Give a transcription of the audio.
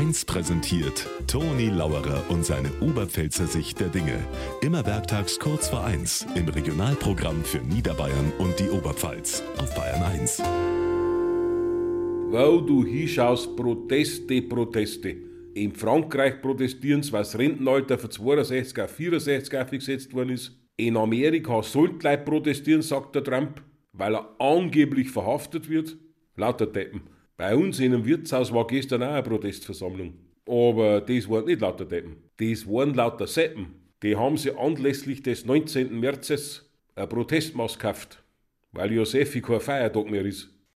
1 präsentiert Toni Lauerer und seine Oberpfälzer Sicht der Dinge. Immer werktags kurz vor 1 im Regionalprogramm für Niederbayern und die Oberpfalz auf Bayern 1. Wo du hinschaust, Proteste, Proteste. In Frankreich protestieren weil das Rentenalter von 62 auf 64 aufgesetzt worden ist. In Amerika sollten Leute protestieren, sagt der Trump, weil er angeblich verhaftet wird. Lauter Deppen. Bei uns in einem Wirtshaus war gestern auch eine Protestversammlung. Aber das waren nicht lauter Deppen. Das waren lauter Seppen. Die haben sie anlässlich des 19. Märzes eine Protestmaß gekauft, weil Josefi kein Feiertag mehr ist.